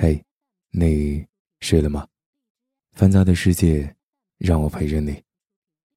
嘿，你睡了吗？烦躁的世界，让我陪着你。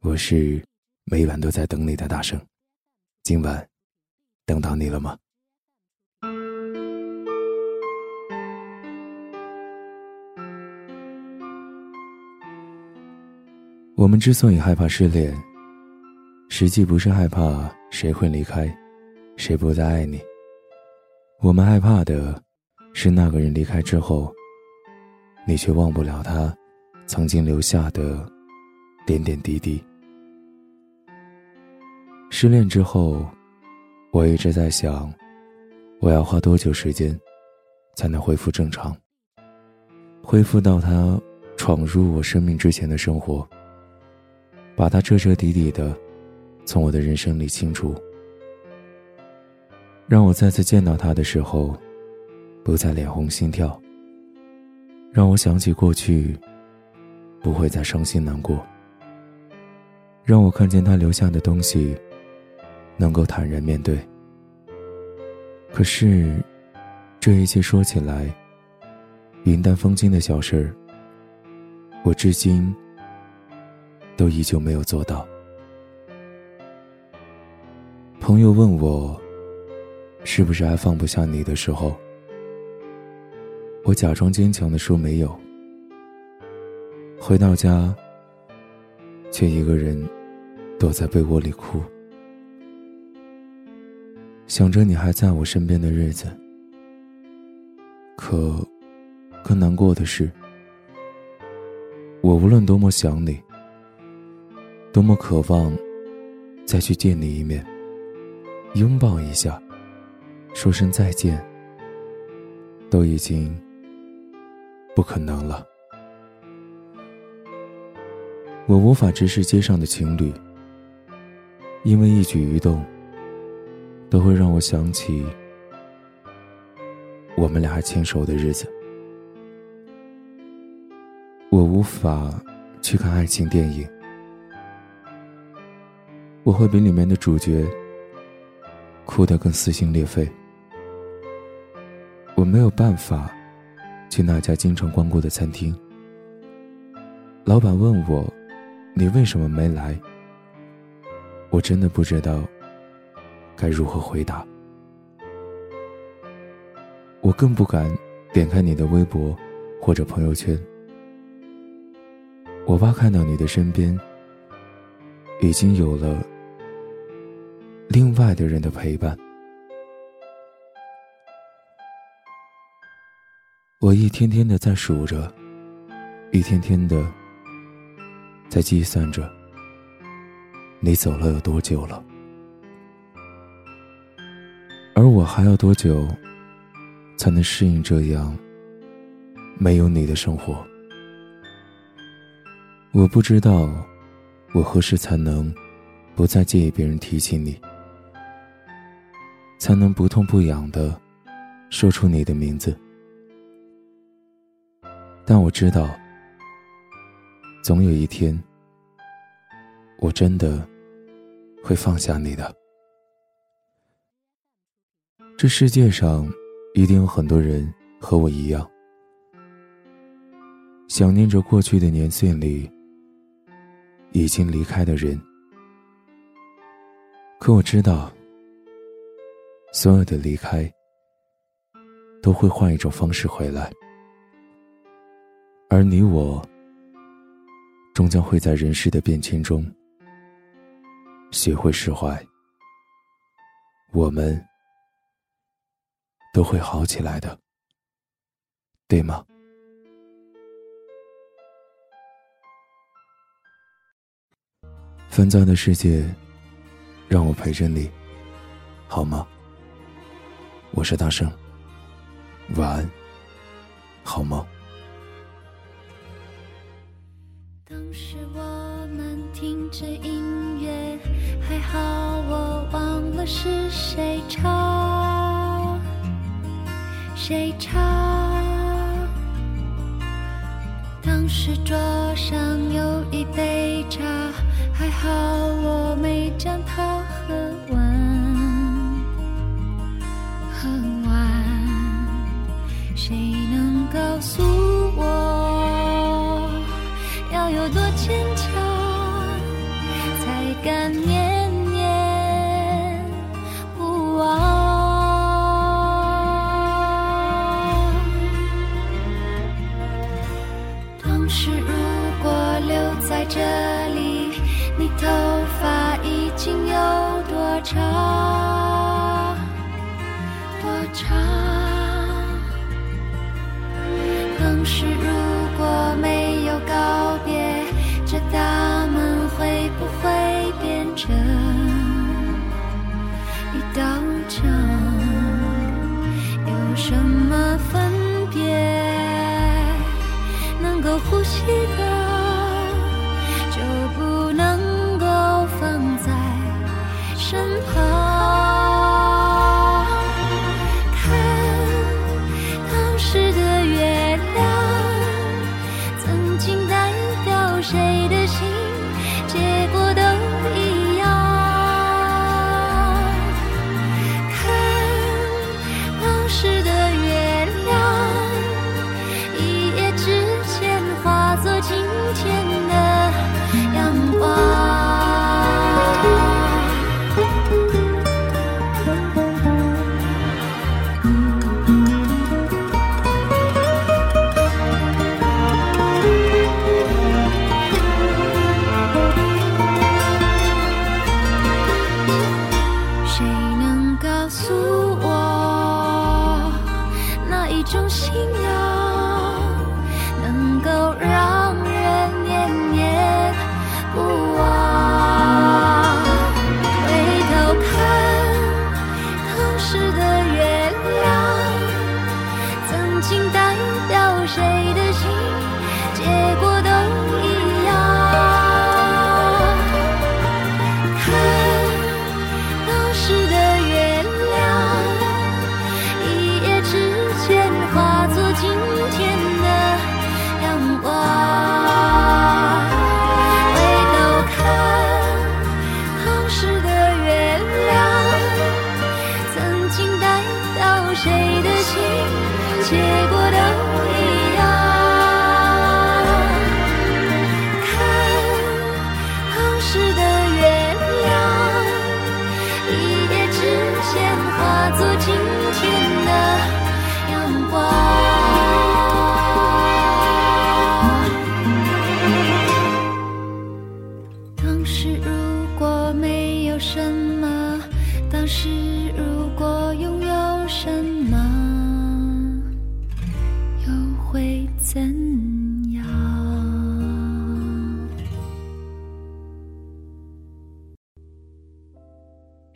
我是每晚都在等你的大圣。今晚，等到你了吗？我们之所以害怕失恋，实际不是害怕谁会离开，谁不再爱你。我们害怕的。是那个人离开之后，你却忘不了他曾经留下的点点滴滴。失恋之后，我一直在想，我要花多久时间才能恢复正常，恢复到他闯入我生命之前的生活，把他彻彻底底的从我的人生里清除，让我再次见到他的时候。不再脸红心跳，让我想起过去，不会再伤心难过。让我看见他留下的东西，能够坦然面对。可是，这一切说起来，云淡风轻的小事儿，我至今都依旧没有做到。朋友问我，是不是还放不下你的时候？我假装坚强的说没有。回到家，却一个人躲在被窝里哭，想着你还在我身边的日子。可，更难过的是，我无论多么想你，多么渴望再去见你一面，拥抱一下，说声再见，都已经。不可能了，我无法直视街上的情侣，因为一举一动都会让我想起我们俩还牵手的日子。我无法去看爱情电影，我会比里面的主角哭得更撕心裂肺。我没有办法。去那家经常光顾的餐厅，老板问我：“你为什么没来？”我真的不知道该如何回答。我更不敢点开你的微博或者朋友圈，我怕看到你的身边已经有了另外的人的陪伴。我一天天的在数着，一天天的在计算着，你走了有多久了，而我还要多久才能适应这样没有你的生活？我不知道我何时才能不再介意别人提起你，才能不痛不痒的说出你的名字。但我知道，总有一天，我真的会放下你的。这世界上一定有很多人和我一样，想念着过去的年岁里已经离开的人。可我知道，所有的离开都会换一种方式回来。而你我，终将会在人世的变迁中学会释怀。我们都会好起来的，对吗？纷杂的世界，让我陪着你，好吗？我是大圣，晚安，好梦。当时我们听着音乐还好，我忘了是谁唱，谁唱。当时桌上有一杯茶，够呼